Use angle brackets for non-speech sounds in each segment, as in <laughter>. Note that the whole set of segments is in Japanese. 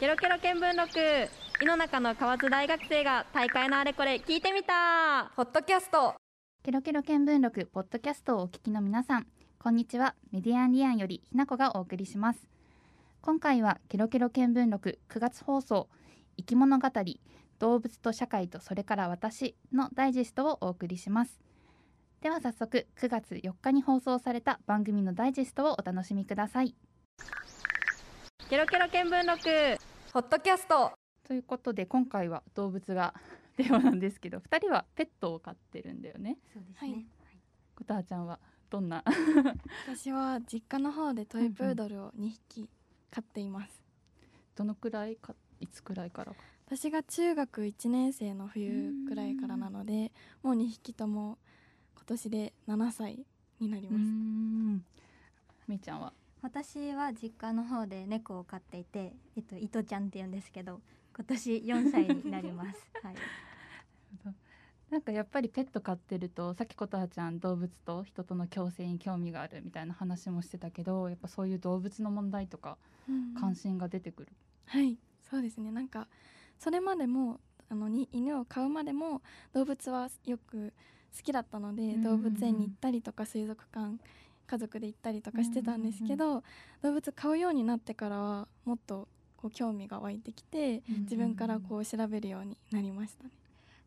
ケロケロ見聞録。井の中の河津大学生が大会のあれこれ聞いてみた。ポッドキャスト。ケロケロ見聞録ポッドキャストをお聞きの皆さん。こんにちは。メディアンリアンよりひなこがお送りします。今回はケロケロ見聞録9月放送生き物語動物と社会とそれから私のダイジェストをお送りします。では早速9月4日に放送された番組のダイジェストをお楽しみください。ケロケロ見聞録ポッドキャスト。ということで今回は動物がテーマなんですけど2人はペットを飼ってるんだよね。そうですはい。ね。こたはちゃんはどんな？私は実家の方でトイプードルを2匹飼っています、どのくらいかいつくらいからか。私が中学1年生の冬くらいからなのでもう2匹とも今年で7歳になります、ん。みーちゃんは？私は実家の方で猫を飼っていて、えっと伊藤ちゃんって言うんですけど、今年4歳になります。<laughs> はい。なんかやっぱりペット飼ってるとさっきことはちゃん動物と人との共生に興味があるみたいな話もしてたけどやっぱそういう動物の問題とかうん関心が出てくる、はいそうですねなんかそれまでもあのに犬を飼うまでも動物はよく好きだったので、うん動物園に行ったりとか水族館家族で行ったりとかしてたんですけど、動物飼うようになってからはもっとこう興味が湧いてきて自分からこう調べるようになりましたね。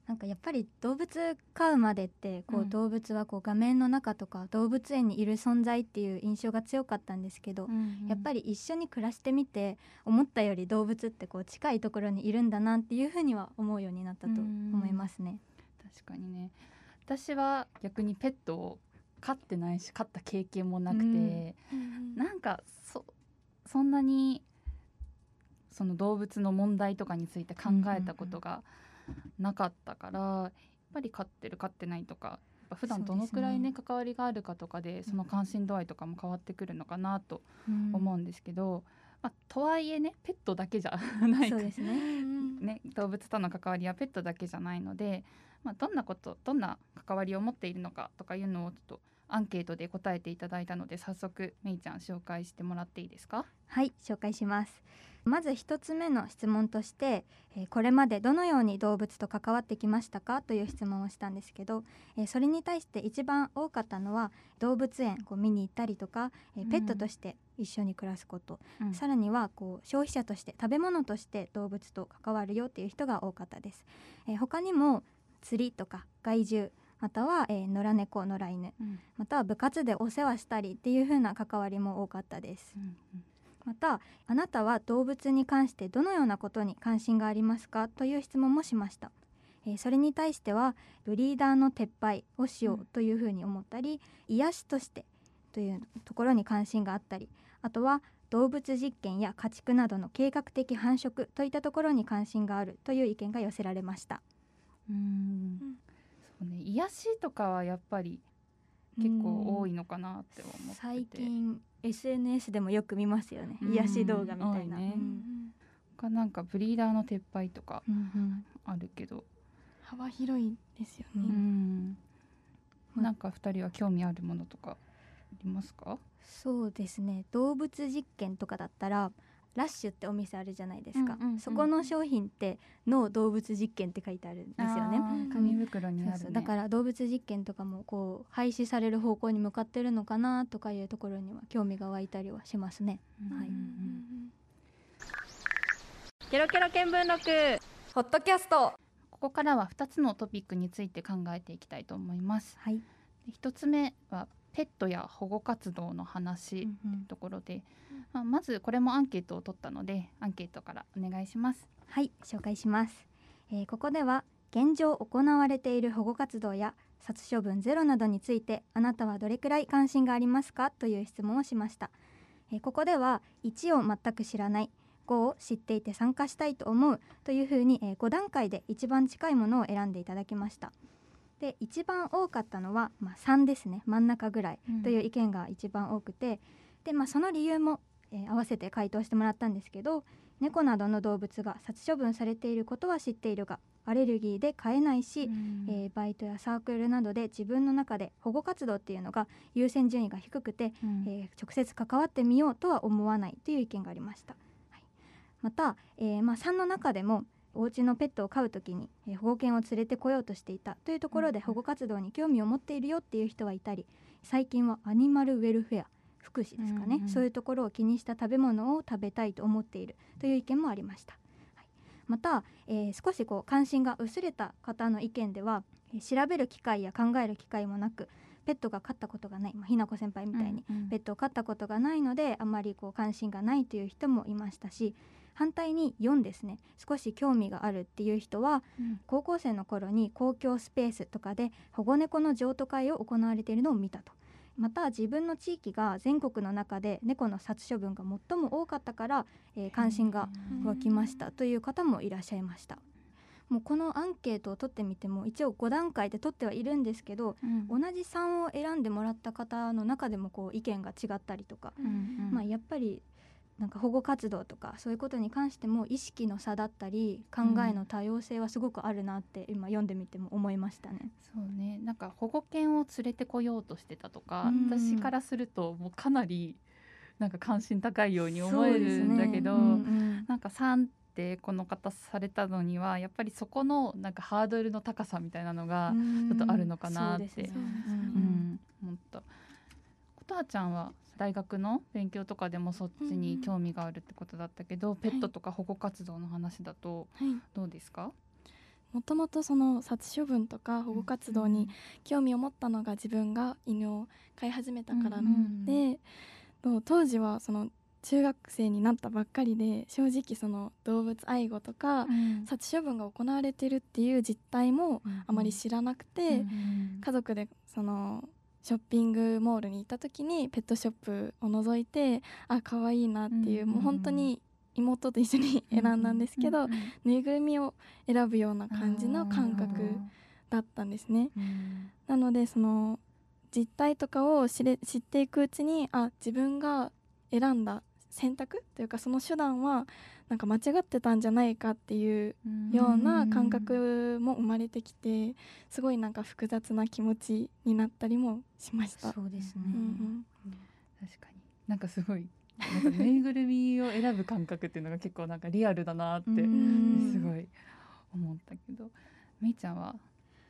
なんかやっぱり動物飼うまでってこううん。動物はこう画面の中とか動物園にいる存在っていう印象が強かったんですけど、やっぱりり一緒に暮らしてみて思ったより動物ってこう近いところにいるんだなっていうふうには思うようになったと思いますね。確かにね。私は逆にペットを飼ってないし飼った経験もなくて、うん。なんかそそんなにその動物の問題とかについて考えたことがなかったから、やっぱり飼ってる飼ってないとか普段どのくらいね関わりがあるかとかでその関心度合いとかも変わってくるのかなと思うんですけど、まあ、とはいえねペットだけじゃない。かそうですね。ね、動物との関わりはペットだけじゃないので、まあ、どんなことどんな関わりを持っているのかとかいうのをちょっとアンケートで答えていただいたので早速めいちゃん紹介してもらっていいですか？はい紹介します。まず一つ目の質問として、えーこれまでどのように動物と関わってきましたか？という質問をしたんですけど、えーそれに対して一番多かったのは動物園こう見に行ったりとか、えーペットとして一緒に暮らすこと、うん。さらにはこう消費者として食べ物として動物と関わるよっていう人が多かったです、えー他にも釣りとか害獣または、えー野良猫野良犬。うん。または部活でお世話したりっていう風な関わりも多かったです。うんまたあなたは動物に関してどのようなことに関心がありますかという質問もしました、えーそれに対してはブリーダーの撤廃をしようん。うというふうに思ったり、癒しとしてというところに関心があったりあとは動物実験や家畜などの計画的繁殖といったところに関心があるという意見が寄せられました。うんそうね癒しとかはやっぱり結構多いのかなって思ってて。最近 SNS でもよく見ますよね。うん。癒し動画みたいな、ねうん他なんかブリーダーの撤廃とかあるけど、幅広いですようね。ん、なんか二人は興味あるものとかありますか？そうですね。動物実験とかだったらラッシュってお店あるじゃないですか、うんうんうんそこの商品っての動物実験って書いてあるんですよね。紙袋にあるね。そうそう。だから動物実験とかもこう廃止される方向に向かってるのかなとかいうところには興味が湧いたりはしますね。はい。ケロケロ見聞録ポッドキャスト。ここからは2つのトピックについて考えていきたいと思います。はい、で1つ目はペットや保護活動の話うんうん。ところで、まあまずこれもアンケートを取ったのでアンケートからお願いします。はい紹介します、えーここでは現状行われている保護活動や殺処分ゼロなどについてあなたはどれくらい関心がありますか？という質問をしました、えーここでは1を全く知らない5を知っていて参加したいと思うというふうに、え5段階で一番近いものを選んでいただきましたで一番多かったのは、まあ、3ですね。真ん中ぐらいという意見が一番多くて、で、まあ、その理由も、えー合わせて回答してもらったんですけど猫などの動物が殺処分されていることは知っているがアレルギーで飼えないし、えーバイトやサークルなどで自分の中で保護活動っていうのが優先順位が低くて、うん。えー直接関わってみようとは思わないという意見がありました。はい。また、えーまあ、3の中でもお家のペットを飼う時に、えー保護犬を連れてこようとしていたというところでうん保護活動に興味を持っているよっていう人はいたり最近はアニマルウェルフェア福祉ですかね、うんうんそういうところを気にした食べ物を食べたいと思っているという意見もありました、はい、また、えー少しこう関心が薄れた方の意見では、えー調べる機会や考える機会もなくペットが飼ったことがない、まあ、ひなこ先輩みたいに、ペットを飼ったことがないのであまりこう関心がないという人もいましたし反対に4ですね。少し興味があるっていう人はうん。高校生の頃に公共スペースとかで保護猫の譲渡会を行われているのを見たと。また自分の地域が全国の中で猫の殺処分が最も多かったから、えー関心が湧きましたという方もいらっしゃいました。もうこのアンケートを取ってみても一応5段階で取ってはいるんですけどうん。同じ3を選んでもらった方の中でもこう意見が違ったりとかうんうん。まあ、やっぱりなんか保護活動とかそういうことに関しても意識の差だったり考えの多様性はすごくあるなって今読んでみても思いましたね。そうね。なんか保護犬を連れてこようとしてたとか、うん。私からするともうかなりなんか関心高いように思えるんだけど、そうですね。うんなんか3ってこの方されたのにはやっぱりそこのなんかハードルの高さみたいなのが、うん。ちょっとあるのかなって。思った。琴葉ちゃんは大学の勉強とかでもそっちに興味があるってことだったけど、ペットとか保護活動の話だとはい。どうですか？もともとその殺処分とか保護活動に興味を持ったのが自分が犬を飼い始めたからうんで、と当時はその中学生になったばっかりで正直その動物愛護とかうん。殺処分が行われてるっていう実態もあまり知らなくて、うん。家族でそのショッピングモールに行った時にペットショップを覗いてあ可愛いなっていう、うんもう本当に妹と一緒に選んだんですけど、ぬいぐるみを選ぶような感じの感覚だったんですね。うん。なのでその実態とかを知れ知っていくうちにあ自分が選んだ選択というかその手段はなんか間違ってたんじゃないかっていうような感覚も生まれてきてすごいなんか複雑な気持ちになったりもしました。そうですね、うんうん。確かに。なんかすごいなんかぬいぐるみを選ぶ感覚っていうのが結構なんかリアルだなってうん。すごい思ったけど。めいちゃんは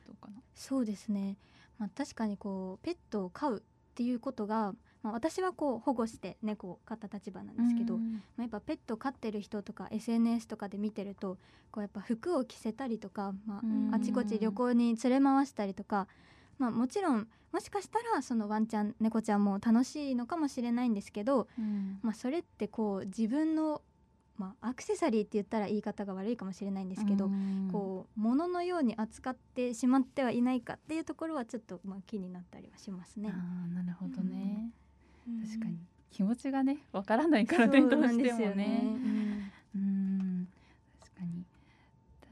どうかな？そうですね、まあ、確かにこうペットを飼うっていうことが、まあ、私はこう保護して猫を飼った立場なんですけど、まあ、やっぱペットを飼ってる人とか SNS とかで見てるとこうやっぱ服を着せたりとか、まうんあ、あちこち旅行に連れ回したりとか、まあ、もちろんもしかしたらそのワンちゃん猫ちゃんも楽しいのかもしれないんですけど、うん。まあ、それってこう自分の、まあ、アクセサリーって言ったら言い方が悪いかもしれないんですけど、うん。こう物のように扱ってしまってはいないかっていうところはちょっとまあ気になったりはしますね。あーなるほどね、うん確かに。気持ちがねわからないからねどうしてもね。うんうん。確かに。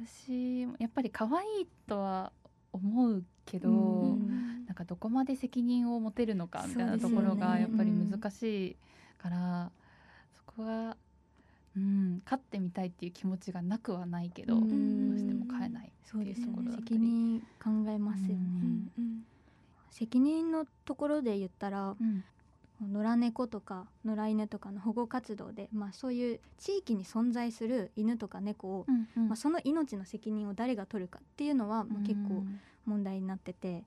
私もやっぱり可愛いとは思うけど、うんなんかどこまで責任を持てるのかみたいなところがやっぱり難しいから、そこは、うん、勝ってみたいっていう気持ちがなくはないけど、うん。どうしても飼えないっていうところだったり。責任考えますよね、責任のところで言ったらうん野良猫とか野良犬とかの保護活動で、まあ、そういう地域に存在する犬とか猫を、うんうん。まあ、その命の責任を誰が取るかっていうのは、まあ、結構問題になってて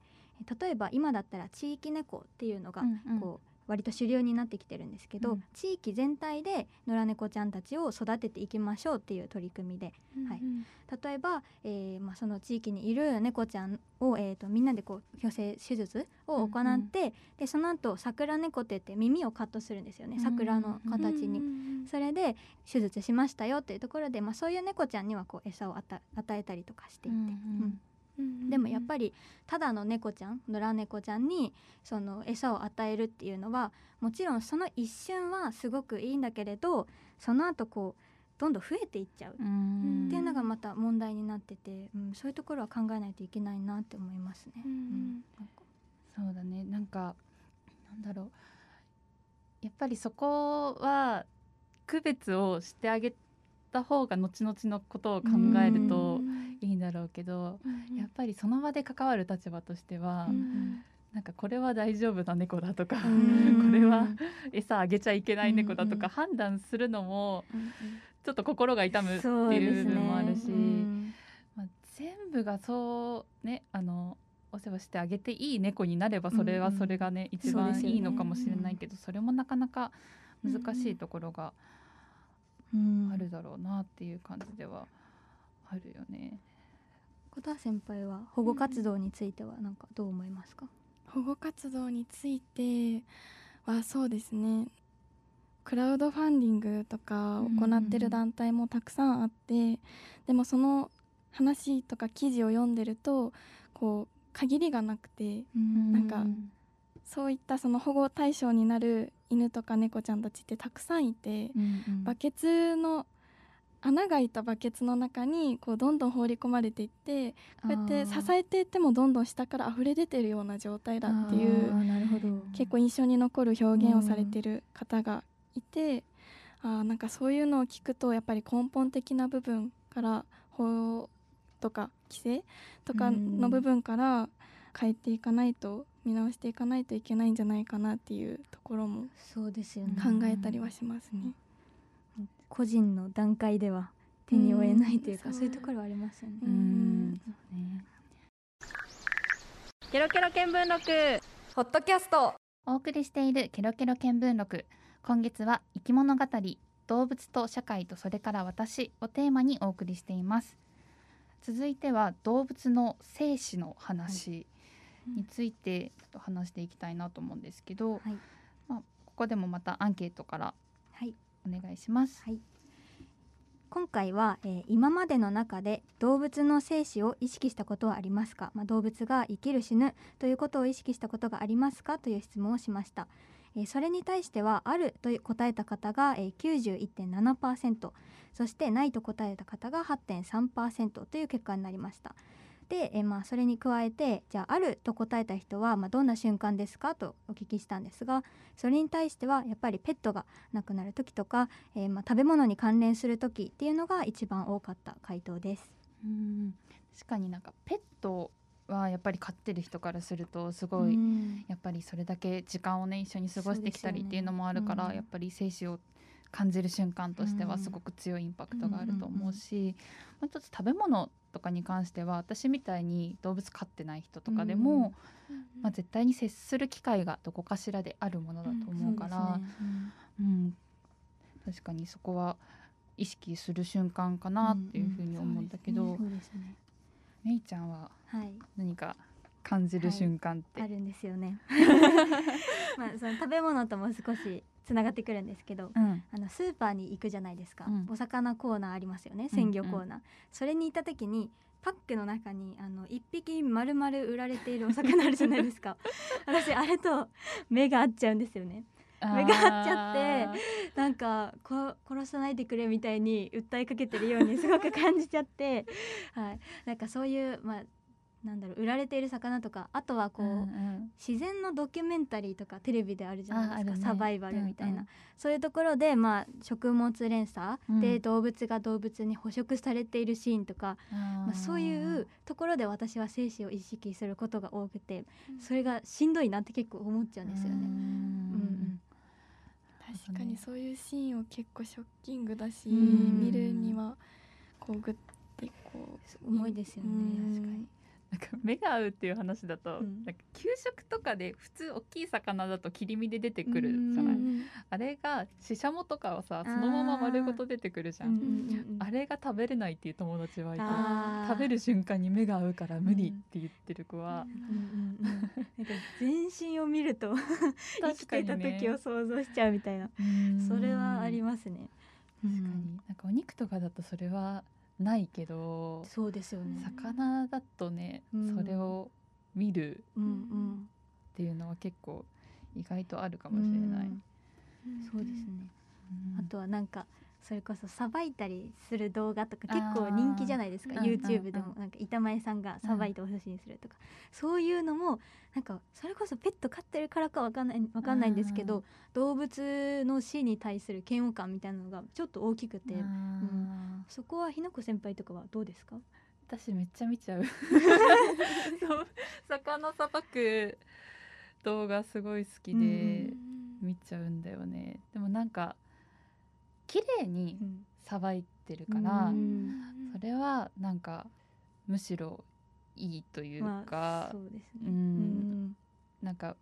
例えば今だったら地域猫っていうのがうんうん。こう割と主流になってきてるんですけど、うん。地域全体で野良猫ちゃんたちを育てていきましょうっていう取り組みではい。例えば、えーまあ、その地域にいる猫ちゃんを、えー、とみんなでこう矯正手術を行って、でその後桜猫って言って耳をカットするんですよね。桜の形に。それで手術しましたよっていうところで、まあ、そういう猫ちゃんにはこう餌を与与えたりとかしていて、うんでもやっぱりただの猫ちゃん野良猫ちゃんにその餌を与えるっていうのはもちろんその一瞬はすごくいいんだけれどその後こうどんどん増えていっちゃう。うん。っていうのがまた問題になってて、うん、そういうところは考えないといけないなって思いますね。うんそうだね。なんかなんだろう。やっぱりそこは区別をしてあげた方が後々のことを考えるといいんだろうけど、やっぱりその場で関わる立場としては、なんかこれは大丈夫な猫だとか、うん。これは餌あげちゃいけない猫だとか判断するのもちょっと心が痛むっていう部分もあるし、うんまあ、全部がそうねあのお世話してあげていい猫になればそれはそれがね、一番そうですよね。いいのかもしれないけどそれもなかなか難しいところがうんあるだろうなっていう感じではあるよね。小田先輩は保護活動についてはなんかどう思いますか、保護活動についてはそうですね。クラウドファンディングとかを行ってる団体もたくさんあって、でもその話とか記事を読んでるとこう限りがなくてなんかそういったその保護対象になる犬とか猫ちゃんたちってたくさんいて、バケツの穴が開いたバケツの中にこうどんどん放り込まれていってこうやって支えていってもどんどん下から溢れ出てるような状態だっていう結構印象に残る表現をされてる方がいて、あーなんかそういうのを聞くとやっぱり根本的な部分から法とか規制とかの部分から変えていかないと見直していかないといけないんじゃないかなっていうところもそうですよね。考えたりはしますね。個人の段階では手に負えないというか、うん。そういうところはありますよね、ううん。んそうね。ケロケロ見聞録。ポッドキャスト。お送りしているケロケロ見聞録。今月は生き物語動物と社会とそれから私をテーマにお送りしています。続いては動物の生死の話についてちょっと話していきたいなと思うんですけど、はい。まあ、ここでもまたアンケートからはい。お願いします、はい。今回は、えー今までの中で動物の生死を意識したことはありますか、まあ、動物が生きる死ぬということを意識したことがありますか？という質問をしました、えーそれに対してはあると答えた方が、えー91.7%そしてないと答えた方が8.3%という結果になりましたで、えーまあ、それに加えてじゃああると答えた人は、まあ、どんな瞬間ですか？とお聞きしたんですがそれに対してはやっぱりペットが亡くなる時とか、えーまあ、食べ物に関連する時っていうのが一番多かった回答です。うん。確かになんかペットはやっぱり飼ってる人からするとすごい、うん。やっぱりそれだけ時間をね一緒に過ごしてきたりっていうのもあるから、やっぱり生死を感じる瞬間としてうん。はすごく強いインパクトがあると思うし、もう一つ食べ物とかに関しては私みたいに動物飼ってない人とかでも、まあ、絶対に接する機会がどこかしらであるものだと思うから、そうですね。うん。確かにそこは意識する瞬間かなっていうふうに思うんだけど、うん。そうですね。めいちゃんははい何か感じる瞬間って、あるんですよね。<laughs> まあその食べ物とも少しつながってくるんですけどうん。あのスーパーに行くじゃないですか、うん。お魚コーナーありますよね鮮魚コーナー、それに行った時にパックの中にあの一匹丸々売られているお魚あるじゃないですか。<laughs> 私あれと目が合っちゃうんですよね。目が合っちゃってなんかこ殺さないでくれみたいに訴えかけてるようにすごく感じちゃって、はい、なんかそういうまあなんだろう売られている魚とかあとはこう、うんうん。自然のドキュメンタリーとかテレビであるじゃないですか、ね。サバイバルみたいな、うんうん。そういうところで、まあ、食物連鎖でうん。動物が動物に捕食されているシーンとか、まあ、そういうところで私は生死を意識することが多くてそれがしんどいなって結構思っちゃうんですよね。うん。うん確かにそういうシーンを結構ショッキングだし、うん。見るにはこうグッてこう重いですよねうん。確かになんか目が合うっていう話だと、うん。なんか給食とかで普通大きい魚だと切り身で出てくるじゃない、うん。あれがシシャモとかはさそのまま丸ごと出てくるじゃん、あれが食べれないっていう友達はいて食べる瞬間に目が合うから無理って言ってる子は、全身を見ると <laughs> 生きていた時を想像しちゃうみたいな、うん。それはありますね。確かに。なんかお肉とかだとそれはないけどそうですよね。魚だとね、うんそれを見るうんうん。っていうのは結構意外とあるかもしれない、うんそうですね。うんあとはなんかそれこそさばいたりする動画とか結構人気じゃないですかうんうんうん YouTube でも。なんか板前さんがさばいてお寿司にするとか、そういうのもなんかそれこそペット飼ってるからかわかんないわかんないんですけど動物の死に対する嫌悪感みたいなのがちょっと大きくて。あー。そこはひなこ先輩とかはどうですか？私めっちゃ見ちゃう。<laughs> 魚さばく動画すごい好きでうんうん。見ちゃうんだよね。でもなんか綺麗にさばいてるから、うん。それはなんかむしろいいというか、まあそうですね。ううん。んなんか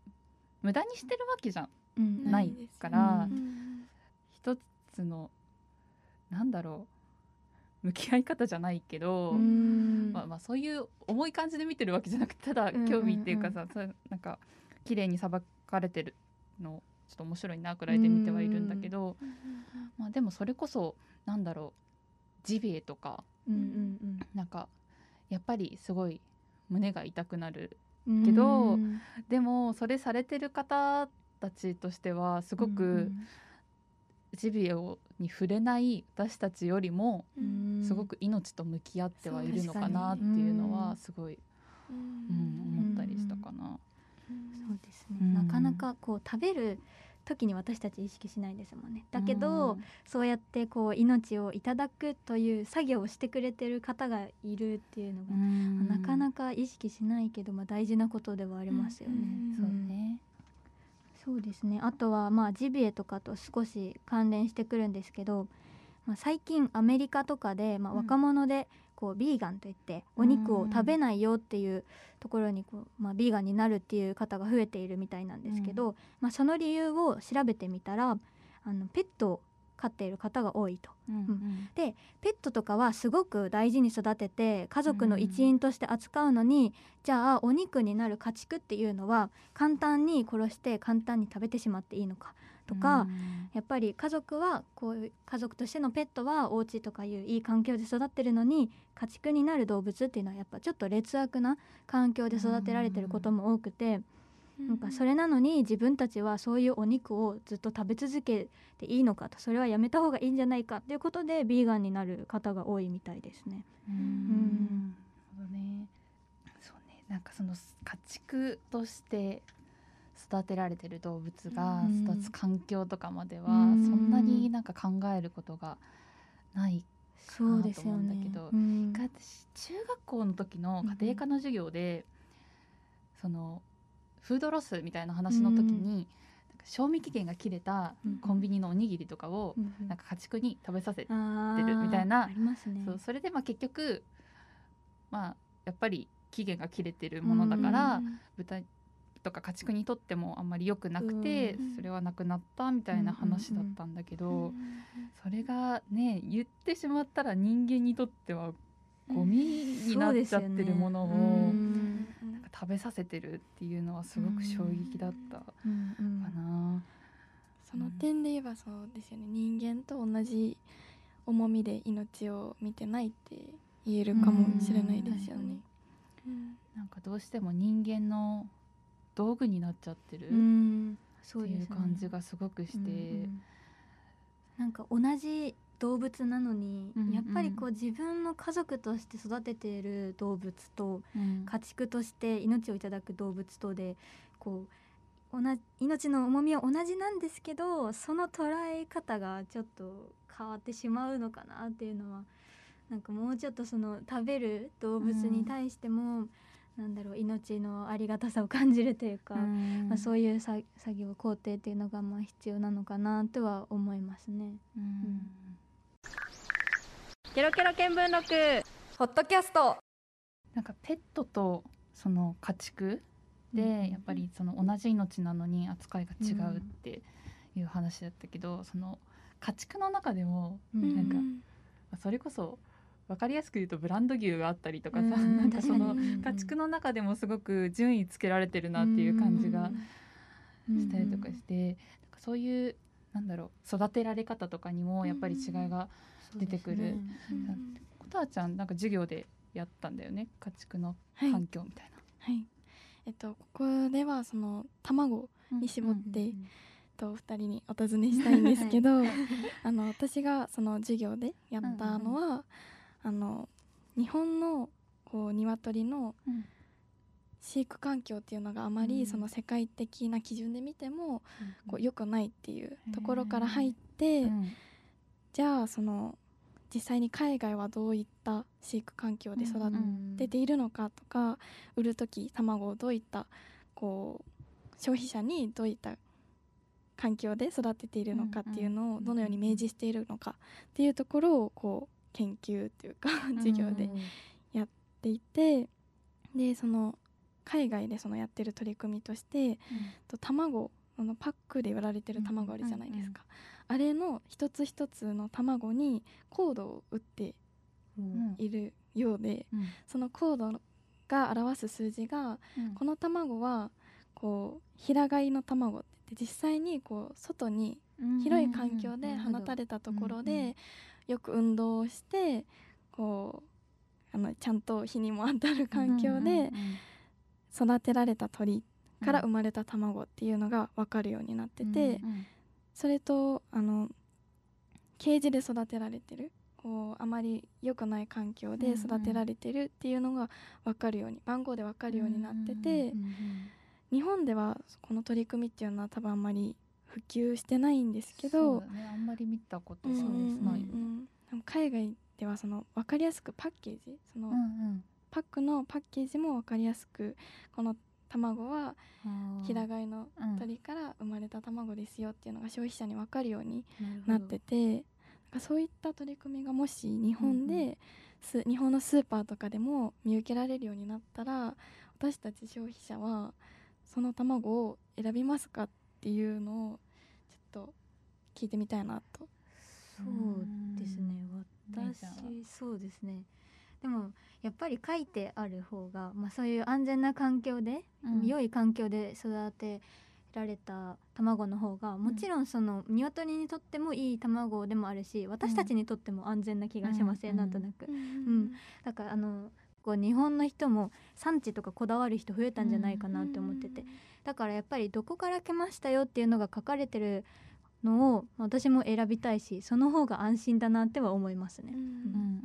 無駄にしてるわけじゃん。うん。ないから、うん。一つのなんだろう向き合い方じゃないけど、うん。まあ、まあそういう重い感じで見てるわけじゃなくてただうんうんうん。興味っていうかさ、そうなんか綺麗にさばかれてるのちょっと面白いなくらいで見てはいるんだけど、まあ、でもそれこそなんだろうジビエとかうんうんなんかやっぱりすごい胸が痛くなるうんけどうん。でもそれされてる方たちとしてはすごくジビエをに触れない私たちよりもうん。すごく命と向き合ってはいるのかなっていうのはすごい、ううんん、思ったりしたかな。そうですね、うん。なかなかこう食べる時に私たち意識しないですもんね。だけど、そうやってこう命をいただくという作業をしてくれてる方がいるっていうのが、うん。なかなか意識しないけど、まあ、大事なことではありますよね。うん。そうね。そうですね。あとはまあジビエとかと少し関連してくるんですけど、まあ、最近アメリカとかで、まあ、うん。若者でこうビーガンといってお肉を食べないよっていうところにこう、まあ、ビーガンになるっていう方が増えているみたいなんですけど、まあ、その理由を調べてみたらあのペットを飼っている方が多いと。うんペットとかはすごく大事に育てて家族の一員として扱うのに、じゃあお肉になる家畜っていうのは簡単に殺して簡単に食べてしまっていいのかとか、やっぱり家族はこういう家族としてのペットはお家とかいういい環境で育ってるのに家畜になる動物っていうのはやっぱちょっと劣悪な環境で育てられてることも多くて、なんかそれなのに自分たちはそういうお肉をずっと食べ続けていいのかとそれはやめた方がいいんじゃないかっていうことでビーガンになる方が多いみたいですね。うんんなるほどね。そうね。なんかその家畜として育てられてる動物がうん。育つ環境とかまではうん。そんなになんか考えることがないそうですよねなと思うんだけど。うん。私中学校の時の家庭科の授業で、そのフードロスみたいな話の時に、賞味期限が切れたうん。コンビニのおにぎりとかを、なんか家畜に食べさせて、るみたいなーありますね。そうそれでまあ結局まあやっぱり期限が切れてるものだから、豚とか家畜にとってもあんまり良くなくて、うんそれはなくなったみたいな話だったんだけど、それがね言ってしまったら人間にとってはゴミになっちゃってるものを、なんか食べさせてるっていうのはすごく衝撃だったかうんうんな。その点で言えばそうですよね人間と同じ重みで命を見てないって言えるかもしれないですよね。うんなんかどうしても人間の道具になっちゃってるそういう感じがすごくして、うんうんなんか同じ動物なのに、うんうん。やっぱりこう自分の家族として育てている動物とうん。家畜として命をいただく動物とでこう同じ命の重みは同じなんですけどその捉え方がちょっと変わってしまうのかなっていうのはなんかもうちょっとその食べる動物に対しても、なんだろう命のありがたさを感じるというか、うん。まあ、そういう作作業工程っていうのがまあ必要なのかなとは思いますね。うん。ケロケロ見聞録。ポッドキャスト。なんかペットとその家畜でうん。やっぱりその同じ命なのに扱いが違うっていう話だったけど、その家畜の中でもうん。なんかそれこそ分かりやすく言うとブランド牛があったりとかさ、うん <laughs> なんかその家畜の中でもすごく順位つけられてるなっていう感じがしたりとかして、なんかそういうなんだろう育てられ方とかにもやっぱり違いが出てくる。そうですね。うん。ことはちゃんなんか授業でやったんだよね家畜のはい環境みたいはい。えっとここではその卵な。に絞ってうんえっとお二人にお尋ねしたいんですけど、あの私がその授業でやったのは、あの日本のこう鶏のうん。飼育環境っていうのがあまうん。りその世界的な基準で見てもうん。こう良くないっていうところから入って、うん。じゃあその実際に海外はどういった飼育環境で育てているのかとか、売る時卵をどういったこう消費者にどういった環境で育てているのかっていうのをどのように明示しているのかっていうところをこう研究っていうか授業でやっていてでその海外でそのやってる取り組みとして、と卵あのパックで売られてる卵あるじゃないですか、あれの一つ一つの卵にコードを打ってうん。いるようでうん。そのコードが表す数字がこの卵はこう平飼いの卵って実際にこう外に広い環境で放たれたところうんうんでよく運動をしてこうあのちゃんと日にも当たる環境で育てられた鳥から生まれた卵っていうのが分かるようになっててうんそれとあのケージで育てられてるこうあまり良くない環境で育てられてるっていうのが分かるように番号で分かるようになってて日本ではこの取り組みっていうのは多分あんまり普及してないんですけどねあんまり見たことない。ね。うんでも海外ではその分かりやすくパッケージそのパックのパッケージも分かりやすくこの卵は平飼いの鳥から生まれた卵ですよっていうのが消費者に分かるようになっててなんかそういった取り組みがもし日本で、うん日本のスーパーとかでも見受けられるようになったら私たち消費者はその卵を選びますかっていうのをと聞いてみたいなと。そうですね。私そうですね。でもやっぱり書いてある方が、まあ、そういう安全な環境で、うん。良い環境で育てられた卵の方がもちろんその鶏にとってもいい卵でもあるし私たちにとっても安全な気がしません、うん。なんとなく、うん。だからあのこう日本の人も産地とかこだわる人増えたんじゃないかなって思ってて、だからやっぱりどこから来ましたよっていうのが書かれてるのを私も選びたいしその方が安心だなっては思いますね。うんうんう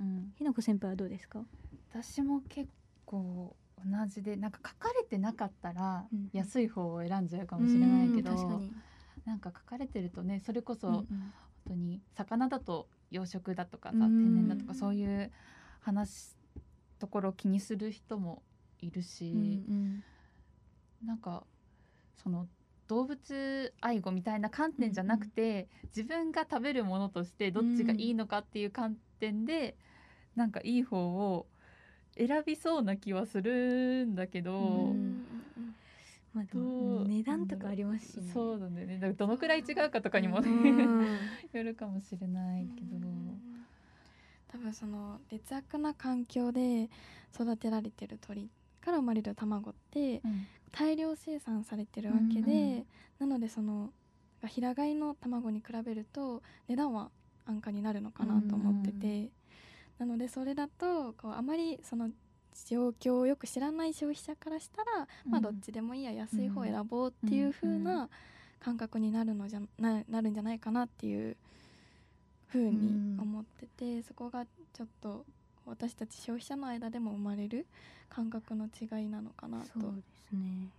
んひなこ先輩はどうですか？私も結構同じでなんか書かれてなかったらうん安い方を選んじゃうかもしれないけど、うん確かに。なんか書かれてるとねそれこそうん本当に魚だと養殖だとかさうん天然だとかそういう話ところを気にする人もいるし、うんなんかその動物愛護みたいな観点じゃなくて、自分が食べるものとしてどっちがいいのかっていう観点で、なんかいい方を選びそうな気はするんだけど、うんまあ値段とかありますしね。そうだね。だからどのくらい違うかとかにもね、うん。<laughs> よるかもしれないけど、多分その劣悪な環境で育てられてる鳥から生まれる卵って大量生産されてるわけで、うんうんなのでその平飼いの卵に比べると値段は安価になるのかなと思ってて、なのでそれだとこうあまりその状況をよく知らない消費者からしたら、まあどっちでもいいや安い方を選ぼうっていう風な感覚になるのじゃななるんじゃないかなっていう風に思ってて、そこがちょっと私たち消費者の間でも生まれる感覚の違いなのかなと。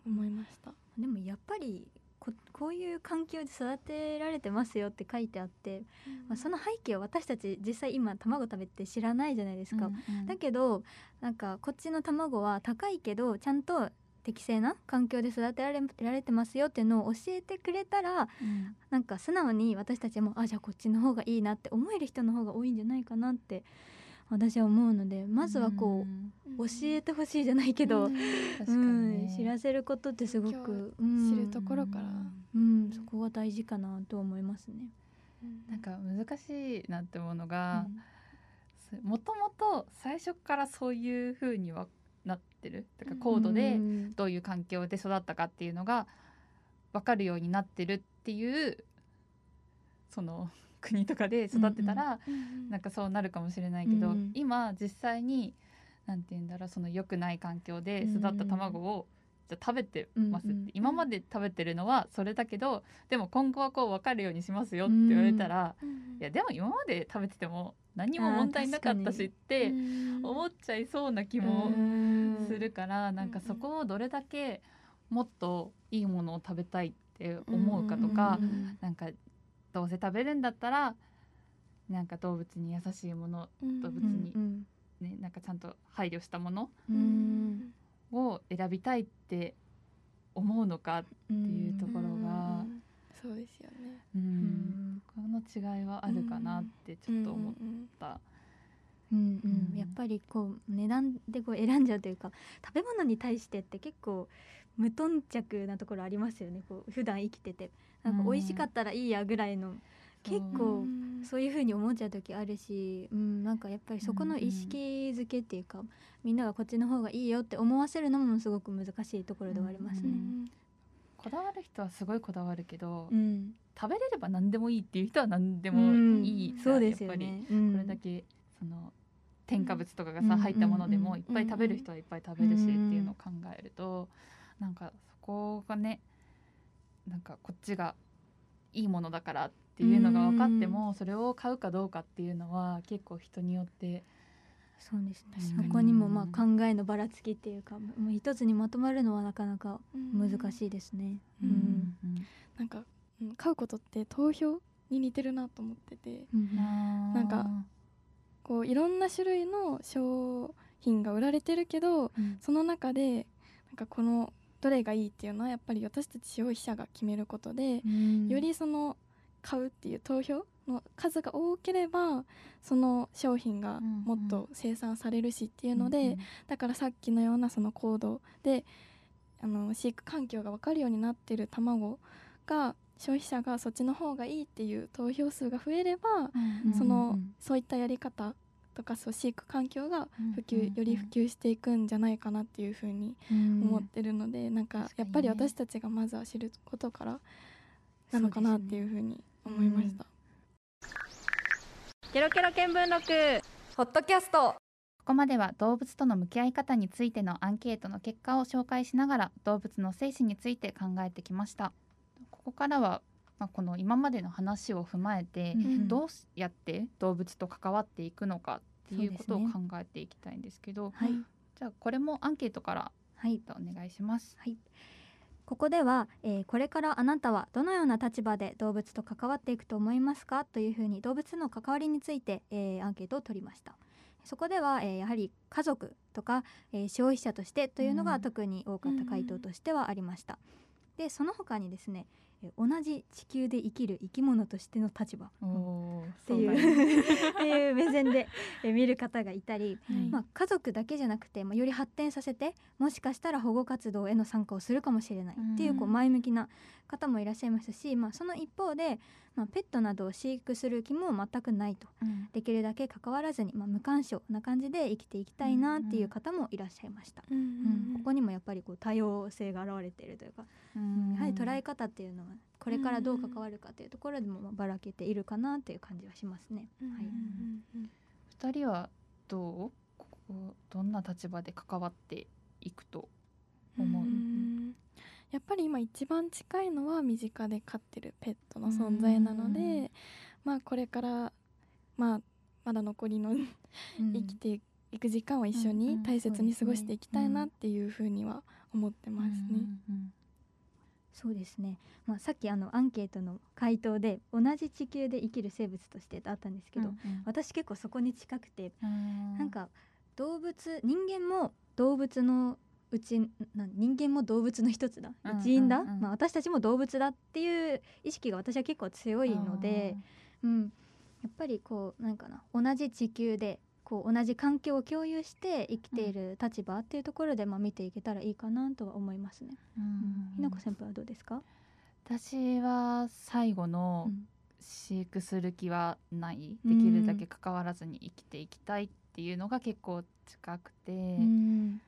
思いました。でもやっぱりここういう環境で育てられてますよって書いてあって、まあ、その背景を私たち実際今卵食べて知らないじゃないですか。だけどなんかこっちの卵は高いけどちゃんと適正な環境で育てられられてますよっていうのを教えてくれたらなんか素直に私たちもあじゃあこっちの方がいいなって思える人の方が多いんじゃないかなって私は思うのでまずはこう、教えてほしいじゃないけど、うん。確かうにね。ん知らせることってすごく、う知んるところから、うん、そこが大事かなと思いますね。なんか難しいなって思うのが、もともと最初からそういう風にはなってる？だから高度でうん。どういう環境で育ったかっていうのが分かるようになってるっていうその国とかで育ってたら、なんかそうなるかもしれないけど、うん今実際になんて言うんだろうその良くない環境で育った卵を、じゃあ食べてますって、うんうん今まで食べてるのはそれだけどでも今後はこう分かるようにしますよって言われたら、いやでも今まで食べてても何にも問題なかったしって思っちゃいそうな気もうんするから、なんかそこをどれだけもっといいものを食べたいって思うかとか、うん。なんかどうせ食べるんだったらなんか動物に優しいもの動物にうんねなんかちゃんと配慮したものうん。を選びたいって思うのかっていうところがそうですよね。ううん。んこの違いはあるかなってちょっと思った。うんううん。ん、やっぱりこう値段でこう選んじゃうというか食べ物に対してって結構無頓着なところありますよね。こう普段生きてて。なんかうん。美味しかったらいいやぐらいの、結構うん。そういう風に思っちゃう時あるし、うん、なんかやっぱりそこの意識づけっていうか、みんながこっちの方がいいよって思わせるのもすごく難しいところではありますうね。ん。こだわる人はすごいこだわるけど、うん、食べれれば何でもいいっていう人は何でうもんいいじゃんそうですよやっぱり。ね。うん。これだけその添加物とかがさ、うん。入ったものでもうんいっぱい食べる人はいっぱい食べるしってうんいうのを考えるとなんかそこがねなんかこっちがいいものだからっていうのが分かってもそれを買うかどうかっていうのは結構人によってそうですね。そこにもまあ考えのばらつきっていうかもう一つにまとまるのはなかなか難しいですね。ううん。ん。なんか、うん、買うことって投票に似てるなと思っててうんなんかこういろんな種類の商品が売られてるけどうん。その中でなんかこのどれがいいっていうのはやっぱり私たち消費者が決めることで、よりその買うっていう投票の数が多ければその商品がもっと生産されるしっていうので、だからさっきのようなその行動であの飼育環境が分かるようになってる卵が消費者がそっちの方がいいっていう投票数が増えれば、うんその、うんそういったやり方とかそう飼育環境が普及、うんうん。うんより普及していくんじゃないかなっていうふうに思ってるので、なんか確かやっぱり私たちがまずは知ることからなのかなっていうふうに思いました。ケロケロ見聞録。ポッドキャスト。ここまでは動物との向き合い方についてのアンケートの結果を紹介しながら動物の生死について考えてきました。ここからは、まあ、この今までの話を踏まえて、うん。どうやって動物と関わっていくのかっていうことを考えていきたいんですけどはい。じゃあこれもアンケートからはい。お願いします。はい。ここでは、えーこれからあなたはどのような立場で動物と関わっていくと思いますか？というふうに動物の関わりについて、えーアンケートを取りました。そこでは、えーやはり家族とか、えー消費者としてというのうん。が特に多かった回答としてはありました、でその他にですねえー同じ地球で生きる生き物としての立場。っていう <laughs> っていう目線でえー見る方がいたり、はい。まあ、家族だけじゃなくて、まあ、より発展させてもしかしたら保護活動への参加をするかもしれないっていうこううん。前向きな方もいらっしゃいますし、まあ、その一方で、まあ、ペットなどを飼育する気も全くないと。うん。できるだけ関わらずに、まあ、無干渉な感じで生きていきたいなっていう方もいらっしゃいました。うんうんここにもやっぱりこう多様性が現れているというか、うん。やはり捉え方っていうのはこれからどう関わるかというところでもまあばらけているかなっていう感じはしますね。はい。二人はどうここどんな立場で関わっていくと思う？うんやっぱり今一番近いのは身近で飼ってるペットの存在なのうん。でまあこれからまあまだ残りのうん。生きていく時間を一緒に大切に過ごしていきたいなっていうふうには思ってますね。うんそうですね、まあ、さっきあのアンケートの回答で同じ地球で生きる生物としてってあったんですけど、うんうん。私結構そこに近くて、うんなんか動物人間も動物のうちな人間も動物の一つだ。うん一員だ、うんうん。まあ、私たちも動物だっていう意識が私は結構強いので、うん、やっぱりこうなんかな同じ地球でこう同じ環境を共有して生きている立場っていうところで、まあ、見ていけたらいいかなとは思いますね。うん。うん。ひなこ先輩はどうですか、私は最後のうん飼育する気はない、うんできるだけ関わらずに生きていきたいっていうのが結構近くて、うん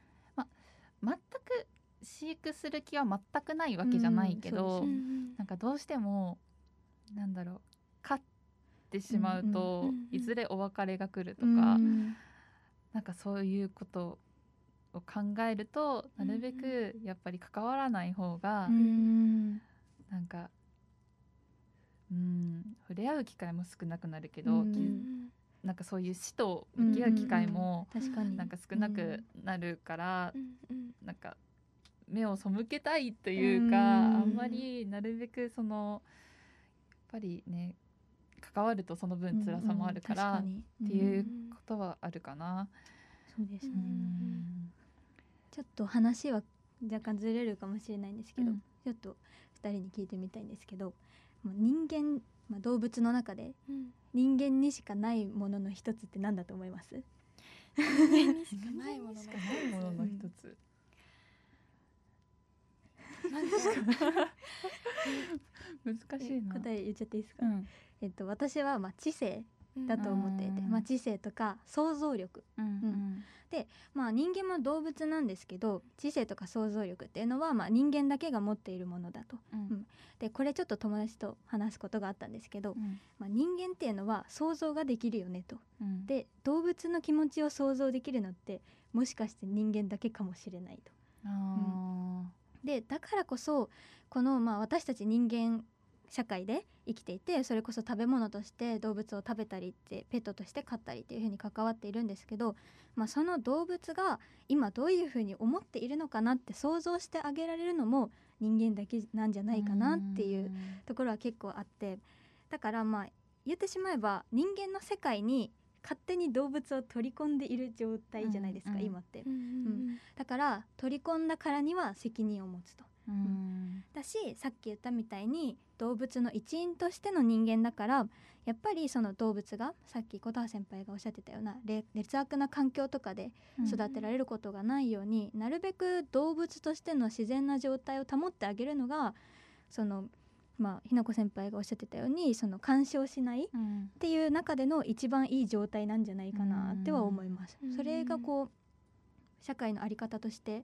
全く飼育する気は全くないわけじゃないけど、うんなんかどうしてもなんだろう飼ってしまうと、うんうんうんいずれお別れが来るとか、うんなんかそういうことを考えるとなるべくやっぱり関わらない方が、うんなんかうん触れ合う機会も少なくなるけど、うんきなんかそういう死と向き合う機会も確かに。なんか少なくなるから、うなんか目を背けたいというか、うん。あんまりなるべくそのやっぱりね関わるとその分辛さもあるから、っていううんことはあるかな。そうですね、うん。ちょっと話は若干ずれるかもしれないんですけど、うん。ちょっと2人に聞いてみたいんですけどもう人間、まあ、動物の中でうん。人間にしかないものの一つって何だと思います？人間にしかないもののしかないものの一つ、難しいな。答え言っちゃっていいですか、うん。えっと、私はまあ知性だと思っていて、うん。まあ、知性とか想像力。うんうん。まあ人間も動物なんですけど知性とか想像力っていうのはまあ人間だけが持っているものだと。うん。でこれちょっと友達と話すことがあったんですけど、うん。まあ、人間っていうのは想像ができるよねと。うん。で動物の気持ちを想像できるのってもしかして人間だけかもしれないと。あでだからこそこのまあ私たち人間社会で生きていてそれこそ食べ物として動物を食べたりってペットとして飼ったりっていうふうに関わっているんですけど、まあ、その動物が今どういうふうに思っているのかなって想像してあげられるのも人間だけなんじゃーないかなっていうところは結構あってだからまあ言ってしまえば人間の世界に勝手に動物を取り込んでいる状態じゃないですか、うんうん。今って。うんうんだから取り込んだからには責任を持つと。うん。だしさっき言ったみたいに動物の一員としての人間だからやっぱりその動物がさっき琴葉先輩がおっしゃってたようなれ劣悪な環境とかで育てられることがないように、なるべく動物としての自然な状態を保ってあげるのがそのまあひなこ先輩がおっしゃってたようにその干渉しないうん。っていう中での一番いい状態なんじゃないかなっては思います。うん。それがこう社会の在り方として、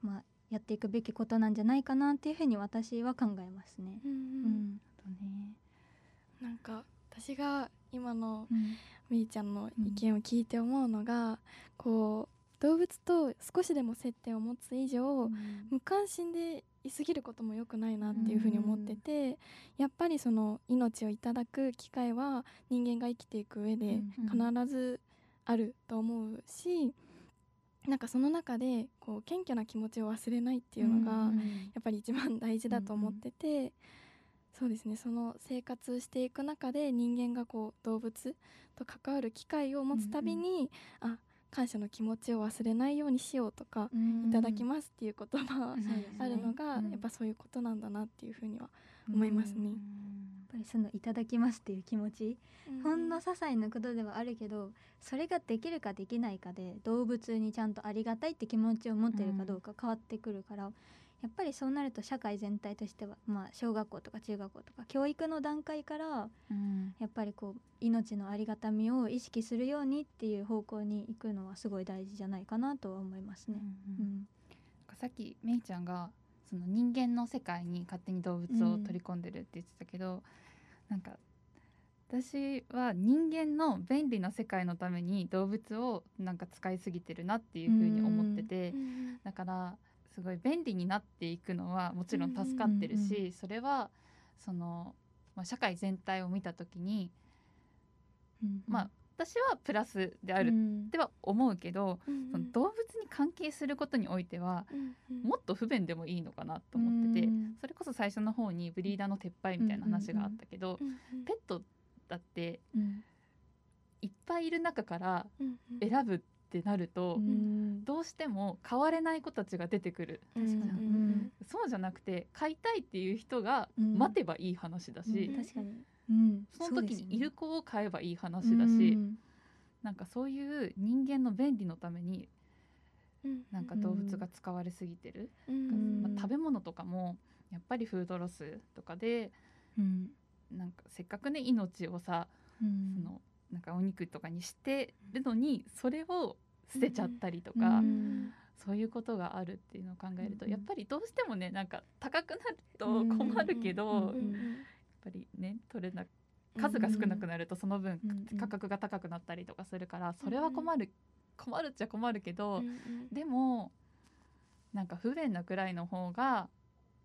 まあ、やっていくべきことなんじゃないかなっていうふうに私は考えますね。うんううん。ねなんか私が今のうん。みーちゃんの意見を聞いて思うのが、こう動物と少しでも接点を持つ以上、無関心でいすぎることも良くないなっていうふうに思ってて、やっぱりその命をいただく機会は人間が生きていく上でうん。必ずあると思うし、なんかその中でこう謙虚な気持ちを忘れないっていうのが、うんやっぱり一番大事だと思ってて、そうですね。その生活していく中で人間がこう動物と関わる機会を持つたびに、あ感謝の気持ちを忘れないようにしようとか、いただきますっていう言葉あるのが、うん。やっぱそういうことなんだなっていうふうには思いますね。やっぱりそのいただきますっていう気持ち、ほんの些細なことではあるけどそれができるかできないかで動物にちゃんとありがたいって気持ちを持ってるかどうか変わってくるから、やっぱりそうなると社会全体としては、まあ、小学校とか中学校とか教育の段階からうん。やっぱりこう命のありがたみを意識するようにっていう方向に行くのはすごい大事じゃないかなとは思いますね。うんうん。さっきめいちゃんがその人間の世界に勝手に動物を取り込んでるって言ってたけど、なんか私は人間の便利な世界のために動物をなんか使いすぎてるなっていうふうに思ってて、うん。だからすごい便利になっていくのはもちろん助かってるし、うんうんそれはその、まあ、社会全体を見た時に、うん。まあ私はプラスである。うん。っては思うけど、うんその動物に関係することにおいてはうんうん。もっと不便でもいいのかなと思ってて、うんそれこそ最初の方にブリーダーの撤廃みたいな話があったけど、ペットだってうん。いっぱいいる中から選ぶってなると、うん。どうしても飼われない子たちが出てくる。そうじゃなくて飼いたいっていう人がうん。待てばいい話だし、うん。確かに、うん。その時にいる子子を飼えばいい話だし、なんかそういう人間の便利のためにうん。なんか動物が使われすぎてる、うん。まあ食べ物とかもやっぱりフードロスとかでうん。なんかせっかくね命をさうん。そのなんかお肉とかにしてるのにそれを捨てちゃったりとか、うん。そういうことがあるっていうのを考えると、うん。やっぱりどうしてもねなんか高くなると困るけど、ぱりね取れな数が少なくなるとその分うん価格が高くなったりとかするからそれは困る困るっちゃ困るけど、でもなんか不便なくらいの方が、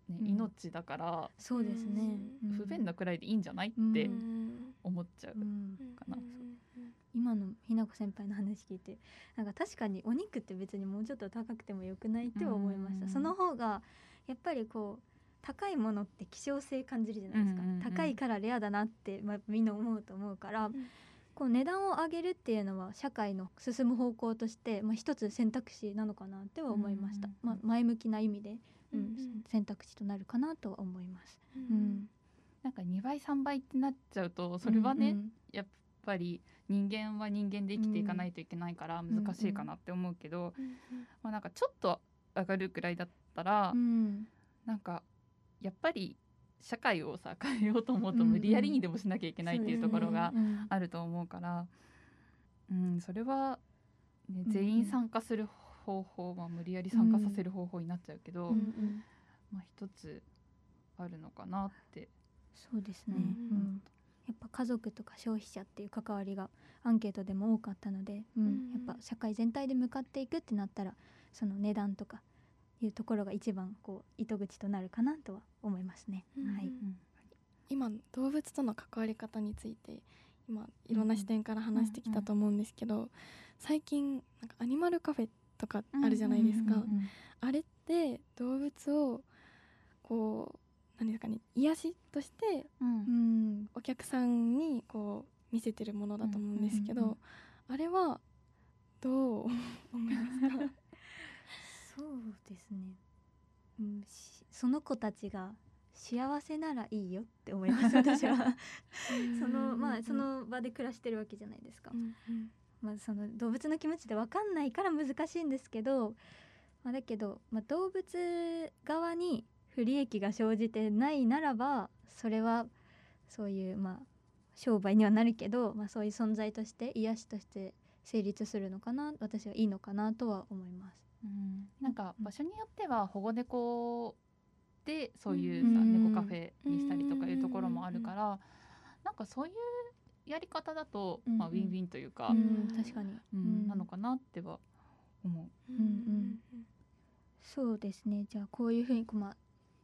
ねうん。命だからそうですね、うん。不便なくらいでいいんじゃないっうんてうん。思っちゃう。うん。かな。うん今のひなこ先輩の話聞いてなんか確かにお肉って別にもうちょっと高くてもよくないっては思いました。うん。その方がやっぱりこう高いものって希少性感じるじゃないですか、うんうんうん。高いからレアだなって、まあ、みんな思うと思うから、こう値段を上げるっていうのは社会の進む方向として、まあ、一つ選択肢なのかなっては思いました、うんうんうんまあ、前向きな意味でうんうん選択肢となるかなとは思います。ううん。ん。なんか2倍3倍ってなっちゃうとそれはね、うんやっぱり人間は人間で生きていかないといけないからん難しいかなって思うけど、うん。まあ、なんかちょっと上がるくらいだったら、うん。なんかやっぱり社会をさ変えようと思うと無理やりにでもしなきゃいけないっていうところがうんあると思うから、うん、それは、ねうん、全員参加する方法、まあ、無理やり参加させる方法になっちゃうけど、まあ、一つあるのかなって。そうですね、うん。うん。やっぱ家族とか消費者っていう関わりがアンケートでも多かったので、うん。うん。やっぱ社会全体で向かっていくってなったらその値段とかいうところが一番こう糸口となるかなとは思いますね。うんはい、今動物との関わり方について今いろんな視点から話してきたと思うんですけど、最近なんかアニマルカフェとかあるじゃないですか、うんうんうんあれって動物をこう何ですかね癒しとしてうん。うんお客さんにこう見せてるものだと思うんですけど、うんうんうん。あれはどう思いますか？そうですね、うん、しその子たちが幸せならいいよって思います <laughs> 私は。そのまあその場で暮らしてるわけじゃないですか。う、んうん。まあ、その動物の気持ちで分かんないから難しいんですけど、まあ、だけど、まあ、動物側に不利益が生じてないならばそれはそういうまあ商売にはなるけど、まあ、そういう存在として癒しとして成立するのかな私はいいのかなとは思います。うん。なんか場所によっては保護猫でそういうさ、うん。猫カフェにしたりとかいうところもあるから、なんかそういうやり方だと、うん。まあ、ウィンウィンというか、うん、確かに、うん。なのかなっては思う。うん。うん。そうですね。じゃあこういうふうにまあ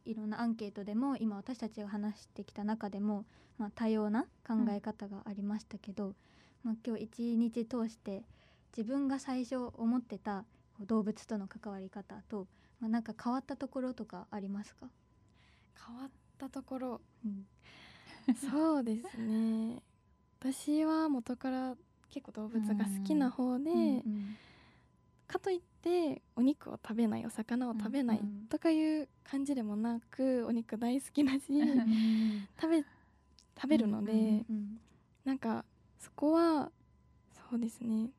いろんなアンケートでも今私たちが話してきた中でも、まあ、多様な考え方がありましたけど、まあ、今日一日通して自分が最初思ってた動物との関わり方と、まあ、なんか変わったところとかありますか、変わったところ。うん。<laughs> そうですね。私は元から結構動物が好きな方で、うんかといってお肉を食べないお魚を食べないうんとかいう感じでもなくお肉大好きだしうん食べ食べるので、うん。なんかそこはそうですね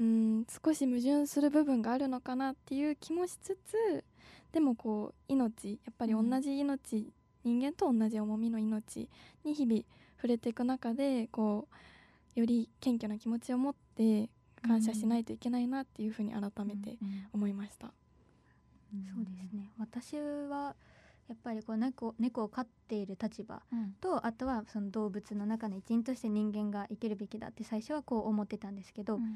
うん少し矛盾する部分があるのかなっていう気もしつつでもこう命やっぱり同じ命、人間と同じ重みの命に日々触れていく中でこうより謙虚な気持ちを持って感謝しないといけないなっていうふうに改めて思いました。そうですね。私はやっぱりこう猫猫を飼っている立場うん。とあとはその動物の中の一員として人間が生きるべきだって最初はこう思ってたんですけど、まあ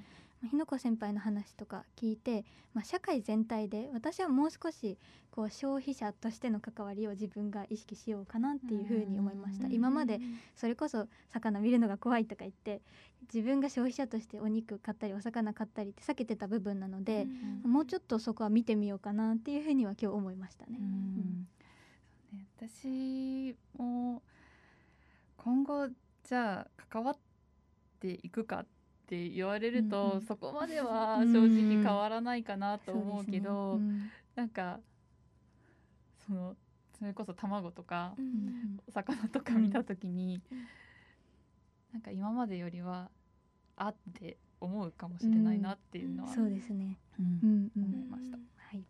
日野子先輩の話とか聞いて、まあ、社会全体で私はもう少しこう消費者としての関わりを自分が意識しようかなっていうふうに思いました。うん今までそれこそ魚見るのが怖いとか言って自分が消費者としてお肉買ったりお魚買ったりって避けてた部分なので、もうちょっとそこは見てみようかなっていうふうには今日思いましたね。うん。ね私も今後じゃあ関わっていくかって言われると、うんうん。そこまでは正直変わらないかなと思うけど、そうですね。なんかそのそれこそ卵とかうん。うんお魚とか見た時に、うん。なんか今までよりはあって思うかもしれないなっていうのは、そうですね。うんうんうん。思いました。はい。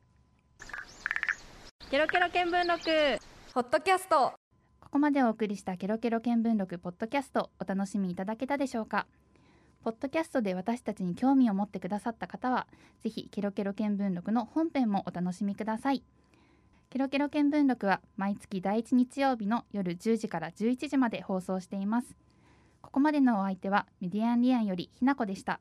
ケロケロ見聞録。ポッドキャスト。ここまでお送りしたケロケロ見聞録ポッドキャストお楽しみいただけたでしょうか？ポッドキャストで私たちに興味を持ってくださった方はぜひケロケロ見聞録の本編もお楽しみください。ケロケロ見聞録は毎月第1日曜日の夜10時から11時まで放送しています。ここまでのお相手はメディアンリアンよりひなこでした。